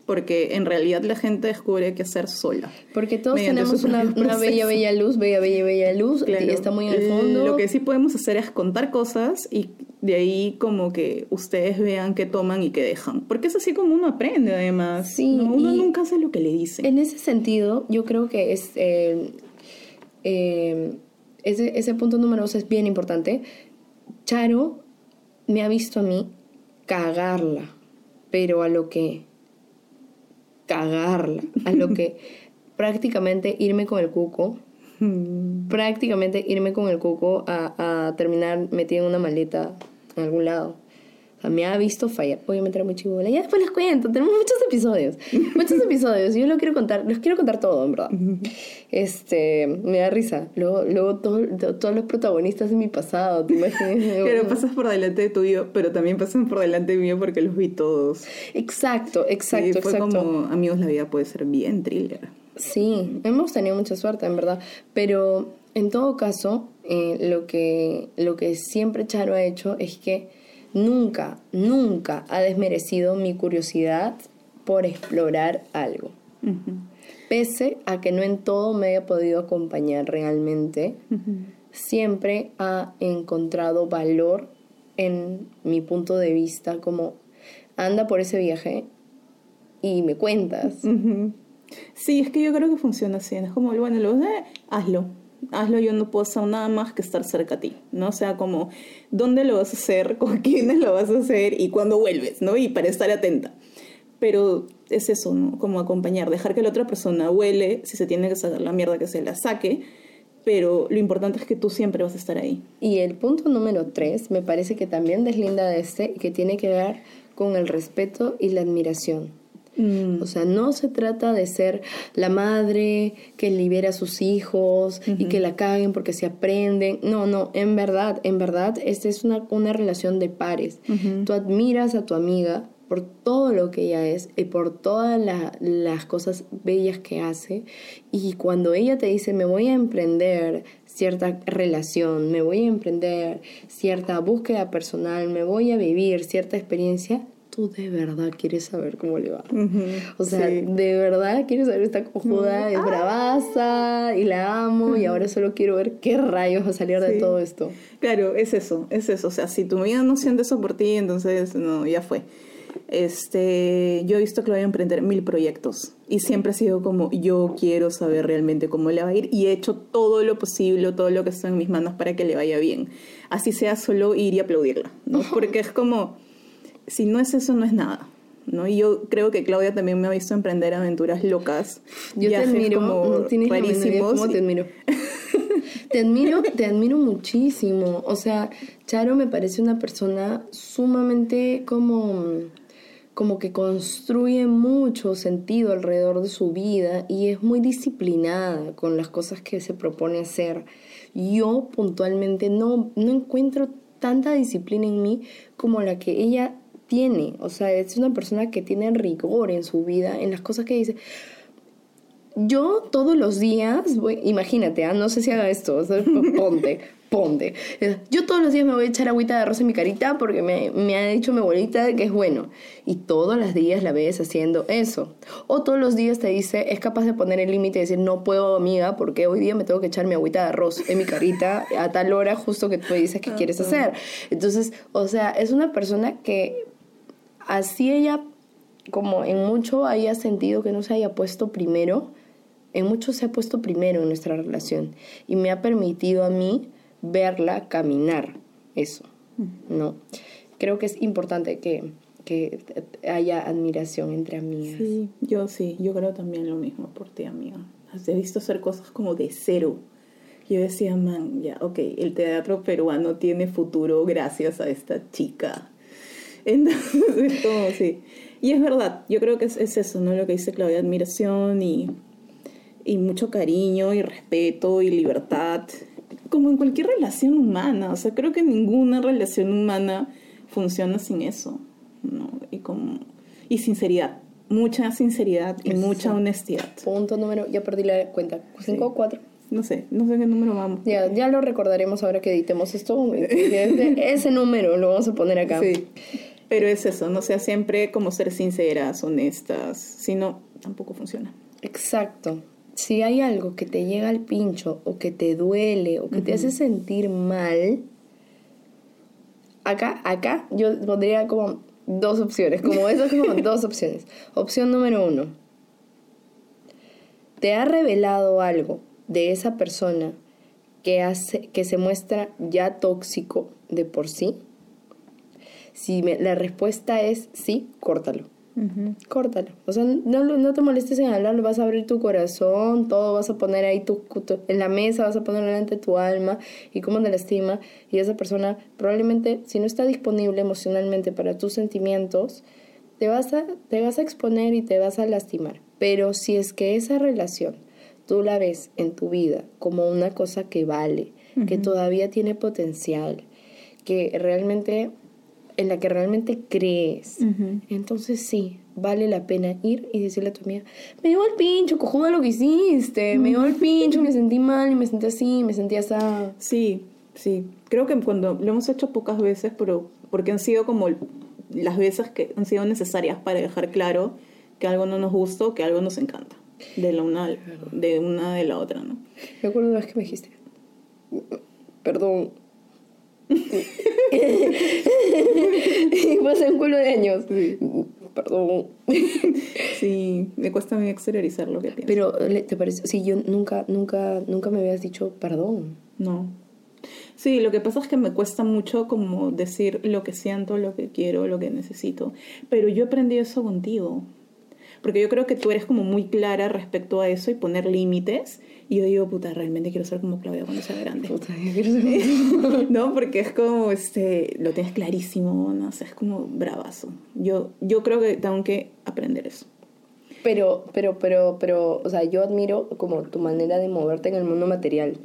Porque en realidad la gente descubre qué hacer sola. Porque todos tenemos una, bella, bella luz, bella, bella, bella luz, y está muy al fondo. Lo que sí podemos hacer es contar cosas y de ahí como que ustedes vean qué toman y qué dejan. Porque es así como uno aprende además. Sí, uno nunca hace lo que le dicen. En ese sentido, yo creo que es, eh, eh, ese, ese punto número dos es bien importante. Charo me ha visto a mí cagarla, pero a lo que cagarla, a lo que prácticamente irme con el cuco, prácticamente irme con el cuco a, a terminar metida en una maleta en algún lado. O sea, me ha visto fallar. Obviamente era muy chivola. Ya después les cuento. Tenemos muchos episodios. Muchos episodios. Yo lo quiero contar. Les quiero contar todo, en verdad. Este, me da risa. Luego, luego todo- to- todos los protagonistas de mi pasado. ¿Te imaginas? Pero pasas por delante de tuyo, pero también pasan por delante mío porque los vi todos. Exacto, exacto, Sí, fue exacto. como, amigos, la vida puede ser bien thriller. Sí, hemos tenido mucha suerte, en verdad. Pero en todo caso, eh, lo, que, lo que siempre Charo ha hecho es que nunca, nunca ha desmerecido mi curiosidad por explorar algo. Pese a que no en todo me haya podido acompañar realmente, siempre ha encontrado valor en mi punto de vista, como anda por ese viaje y me cuentas. Sí, es que yo creo que funciona así. Es como, bueno, lo eh, hazlo. Hazlo, yo no puedo hacer nada más que estar cerca a ti, ¿no? O sea, como, ¿dónde lo vas a hacer? ¿Con quiénes lo vas a hacer? ¿Y cuándo vuelves? ¿No? Y para estar atenta. Pero es eso, ¿no? Como acompañar, dejar que la otra persona huele, si se tiene que sacar la mierda que se la saque, pero lo importante es que tú siempre vas a estar ahí. Y el punto número tres me parece que también deslinda de este que tiene que ver con el respeto y la admiración. Mm. O sea, no se trata de ser la madre que libera a sus hijos y que la caguen porque se aprenden. No, no, en verdad, en verdad, esta es una, una relación de pares. Tú admiras a tu amiga por todo lo que ella es y por todas la- las cosas bellas que hace. Y cuando ella te dice, me voy a emprender cierta relación, me voy a emprender cierta búsqueda personal, me voy a vivir cierta experiencia, tú de verdad quieres saber cómo le va. Ujú. O sea, Sí. de verdad quiero saber esta cojuda, es bravaza y la amo y ahora solo quiero ver qué rayos va a salir de Sí. todo esto. Claro, es eso, es eso. O sea, si tu amiga no siente eso por ti, entonces no, ya fue. Este, yo he visto que lo voy a emprender mil proyectos y siempre ha sido como yo quiero saber realmente cómo le va a ir y he hecho todo lo posible, todo lo que está en mis manos para que le vaya bien. Así sea solo ir y aplaudirla, ¿no? Porque es como si no es eso no es nada. ¿no? Y yo creo que Claudia también me ha visto emprender aventuras locas. Yo viajes te admiro, como tienes rarísimos. cómo te admiro. te admiro, te admiro muchísimo. O sea, Charo me parece una persona sumamente como como que construye mucho sentido alrededor de su vida y es muy disciplinada con las cosas que se propone hacer. Yo puntualmente no, no encuentro tanta disciplina en mí como la que ella tiene. O sea, es una persona que tiene rigor en su vida, en las cosas que dice. Yo todos los días, voy, imagínate, ah, no sé si haga esto, o sea, ponte, ponte. Yo todos los días me voy a echar agüita de arroz en mi carita porque me, me ha dicho mi abuelita que es bueno. Y todos los días la ves haciendo eso. O todos los días te dice, es capaz de poner el límite y decir, no puedo, amiga, porque hoy día me tengo que echar mi agüita de arroz en mi carita a tal hora justo que tú dices que quieres hacer. Entonces, o sea, es una persona que así ella, como en mucho haya sentido que no se haya puesto primero, en mucho se ha puesto primero en nuestra relación y me ha permitido a mí verla caminar eso, ¿no? Creo que es importante que, que haya admiración entre amigas. Sí, yo sí, yo creo también lo mismo por ti, amiga. Has visto hacer cosas como de cero. Yo decía, man, ya, ok, el teatro peruano tiene futuro gracias a esta chica. Entonces, es como, sí. Y es verdad, yo creo que es, es eso, ¿no? Lo que dice Claudia, admiración y, y mucho cariño y respeto y libertad. Como en cualquier relación humana, o sea, creo que ninguna relación humana funciona sin eso, ¿no? Y como y sinceridad, mucha sinceridad y Exacto. mucha honestidad. Punto número, ya perdí la cuenta, ¿cinco o cuatro? No sé, no sé qué número vamos. Ya, ya lo recordaremos ahora que editemos esto. Ese número lo vamos a poner acá. Sí. Pero es eso, no sea siempre como ser sinceras, honestas, si no, tampoco funciona. Exacto. Si hay algo que te llega al pincho o que te duele o que te hace sentir mal, acá, acá yo pondría como dos opciones, como eso como dos opciones. Opción número uno. Te ha revelado algo de esa persona que, hace, que se muestra ya tóxico de por sí. Si me- la respuesta es sí, córtalo. Córtalo. O sea, no, no te molestes en hablarlo, vas a abrir tu corazón, todo vas a poner ahí tu, tu- en la mesa, vas a poner delante tu alma y cómo te lastima. Y esa persona probablemente, si no está disponible emocionalmente para tus sentimientos, te vas a, te vas a exponer y te vas a lastimar. Pero si es que esa relación tú la ves en tu vida como una cosa que vale, que todavía tiene potencial, que realmente en la que realmente crees, entonces sí, vale la pena ir y decirle a tu amiga, me dio el pincho, cojuda lo que hiciste, me dio el pincho, me sentí mal y me sentí así, me sentí así. Sí, sí. Creo que cuando lo hemos hecho pocas veces, pero porque han sido como las veces que han sido necesarias para dejar claro que algo no nos gusta o que algo nos encanta. De la una, de una de la otra, ¿no? Me acuerdo una vez que me dijiste, perdón. y hace un culo de años. Perdón. Sí, me cuesta a mí exteriorizar lo que pienso. Pero, ¿le- ¿te parece? Sí, yo nunca, nunca, nunca me habías dicho perdón. No. Sí, lo que pasa es que me cuesta mucho como decir lo que siento, lo que quiero, lo que necesito. Pero yo aprendí eso contigo. Porque yo creo que tú eres como muy clara respecto a eso y poner límites. Y yo digo, puta, realmente quiero ser como Claudia cuando sea grande. Puta, yo quiero ser- no, porque es como, este, lo tienes clarísimo, no sé, es como bravazo. Yo, yo creo que tengo que aprender eso. Pero, pero, pero, pero, o sea, yo admiro como tu manera de moverte en el mundo material.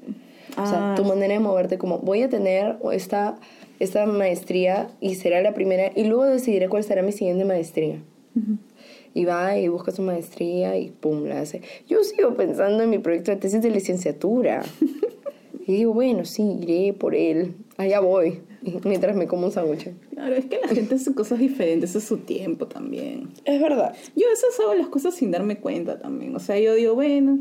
O sea, Ah. tu manera de moverte como, voy a tener esta, esta maestría y será la primera, y luego decidiré cuál será mi siguiente maestría. Y va y busca su maestría y pum, la hace. Yo sigo pensando en mi proyecto de tesis de licenciatura. y digo, bueno, sí, iré por él. Allá voy. Mientras me como un sándwich. Claro, es que la gente hace cosas diferentes, es su tiempo también. Es verdad. Yo a veces hago las cosas sin darme cuenta también. O sea, yo digo, bueno,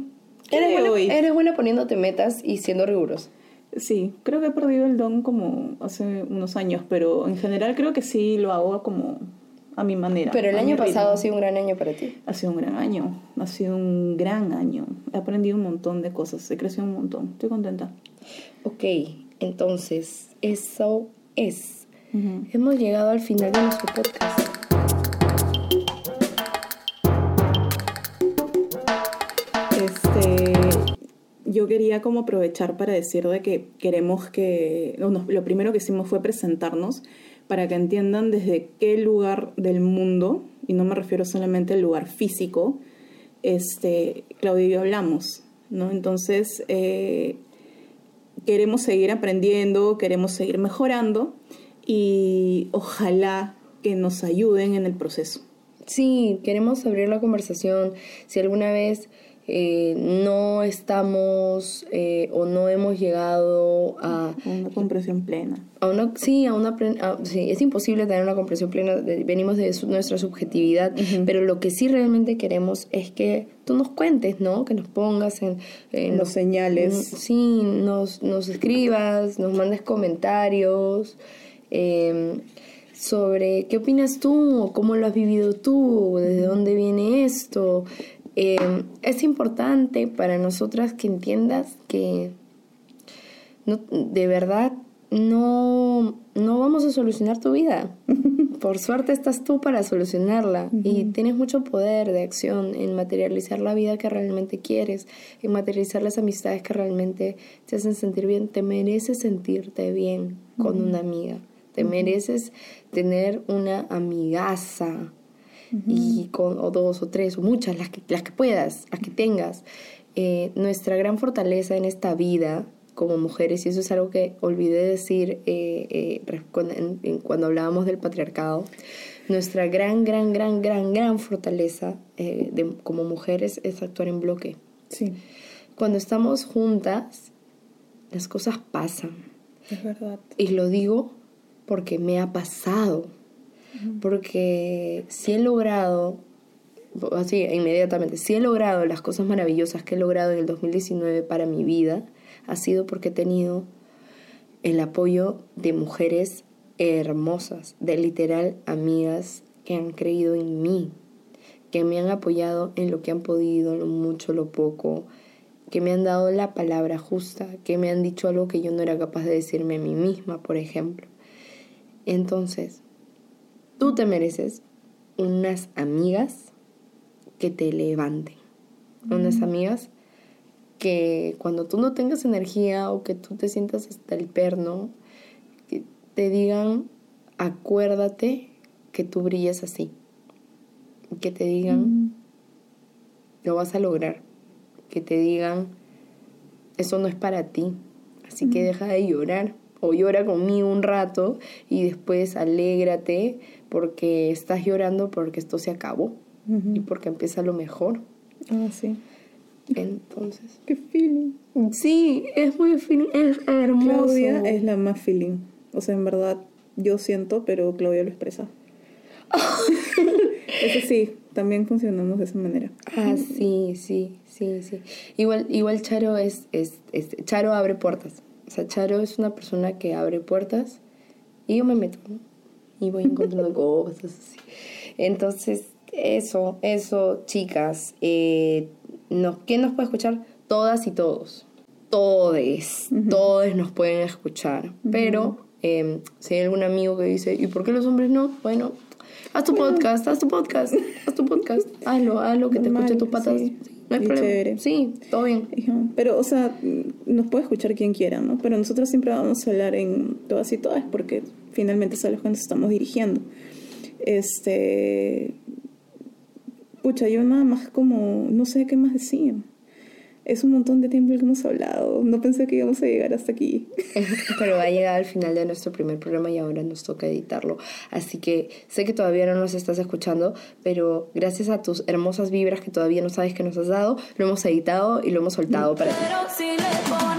¿qué Eres buena, hoy? eres buena poniéndote metas y siendo riguroso. Sí, creo que he perdido el don como hace unos años, pero en general creo que sí lo hago como a mi manera. Pero el año pasado ritmo. ha sido un gran año para ti. Ha sido un gran año, ha sido un gran año. He aprendido un montón de cosas, he crecido un montón. Estoy contenta. Ok, entonces, eso es. Hemos llegado al final de nuestro podcast. Este, yo quería como aprovechar para decir de que queremos que, lo primero que hicimos fue presentarnos para que entiendan desde qué lugar del mundo, y no me refiero solamente al lugar físico, este, Claudio y yo hablamos, ¿no? Entonces, eh, queremos seguir aprendiendo, queremos seguir mejorando y ojalá que nos ayuden en el proceso. Sí, queremos abrir la conversación. Si alguna vez eh, no estamos eh, o no hemos llegado a, Una comprensión plena. a una... Sí, a una... a- sí, es imposible tener una comprensión plena. de- venimos de su- nuestra subjetividad. Pero lo que sí realmente queremos es que tú nos cuentes, ¿no? Que nos pongas en... en Los señales. Mm, Sí, nos, nos escribas, nos mandes comentarios eh, sobre qué opinas tú, cómo lo has vivido tú, desde dónde viene esto. Eh, es importante para nosotras que entiendas que no, de verdad no, no vamos a solucionar tu vida. Por suerte estás tú para solucionarla y tienes mucho poder de acción en materializar la vida que realmente quieres, en materializar las amistades que realmente te hacen sentir bien. Te mereces sentirte bien con una amiga. Te mereces tener una amigaza y con o dos o tres o muchas las que las que puedas las que tengas. Eh, nuestra gran fortaleza en esta vida como mujeres y eso es algo que olvidé decir eh, eh, cuando, en- en- cuando hablábamos del patriarcado nuestra gran gran gran gran gran fortaleza de- como mujeres es actuar en bloque. Sí, cuando estamos juntas las cosas pasan. Es verdad. y lo digo porque me ha pasado. Porque si he logrado, así inmediatamente, si he logrado las cosas maravillosas que he logrado en el 2019 para mi vida, ha sido porque he tenido el apoyo de mujeres hermosas, de literal amigas que han creído en mí, que me han apoyado en lo que han podido, lo mucho, lo poco, que me han dado la palabra justa, que me han dicho algo que yo no era capaz de decirme a mí misma, por ejemplo. Entonces, tú te mereces unas amigas que te levanten. Unas amigas que cuando tú no tengas energía o que tú te sientas hasta el perno, que te digan, acuérdate que tú brillas así. Que te digan, lo vas a lograr. Que te digan, eso no es para ti. Así que deja de llorar. O llora conmigo un rato y después alégrate porque estás llorando porque esto se acabó y porque empieza lo mejor. Ah, sí. Entonces, Qué feeling. sí, es muy fin, es hermoso. Claudia es la más feeling. O sea, en verdad, yo siento, pero Claudia lo expresa. Eso sí, también funcionamos de esa manera. Ah, sí, sí, sí, sí. Igual, igual Charo es, es, es- Charo abre puertas. O sea, Charo es una persona que abre puertas y yo me meto. Y voy encontrando cosas así. Entonces, eso, eso, chicas. Eh, nos, ¿Quién nos puede escuchar? Todas y todos. Todes, todos nos pueden escuchar. Pero eh, si hay algún amigo que dice, ¿y por qué los hombres no? Bueno, haz tu podcast, haz tu podcast, haz tu podcast. Hazlo, hazlo, que te Normal, escuche tus patas. sí. Sí, no hay Y problema. chévere. Sí, todo bien. Pero, o sea, nos puede escuchar quien quiera, ¿no? Pero nosotros siempre vamos a hablar en todas y todas porque finalmente es a los que nos estamos dirigiendo. Este. Pucha, yo nada más como. No sé qué más decir. Es un montón de tiempo el que hemos hablado. No pensé que íbamos a llegar hasta aquí. Pero ha llegado al final de nuestro primer programa y ahora nos toca editarlo. Así que sé que todavía no nos estás escuchando, pero gracias a tus hermosas vibras que todavía no sabes que nos has dado, lo hemos editado y lo hemos soltado para ti.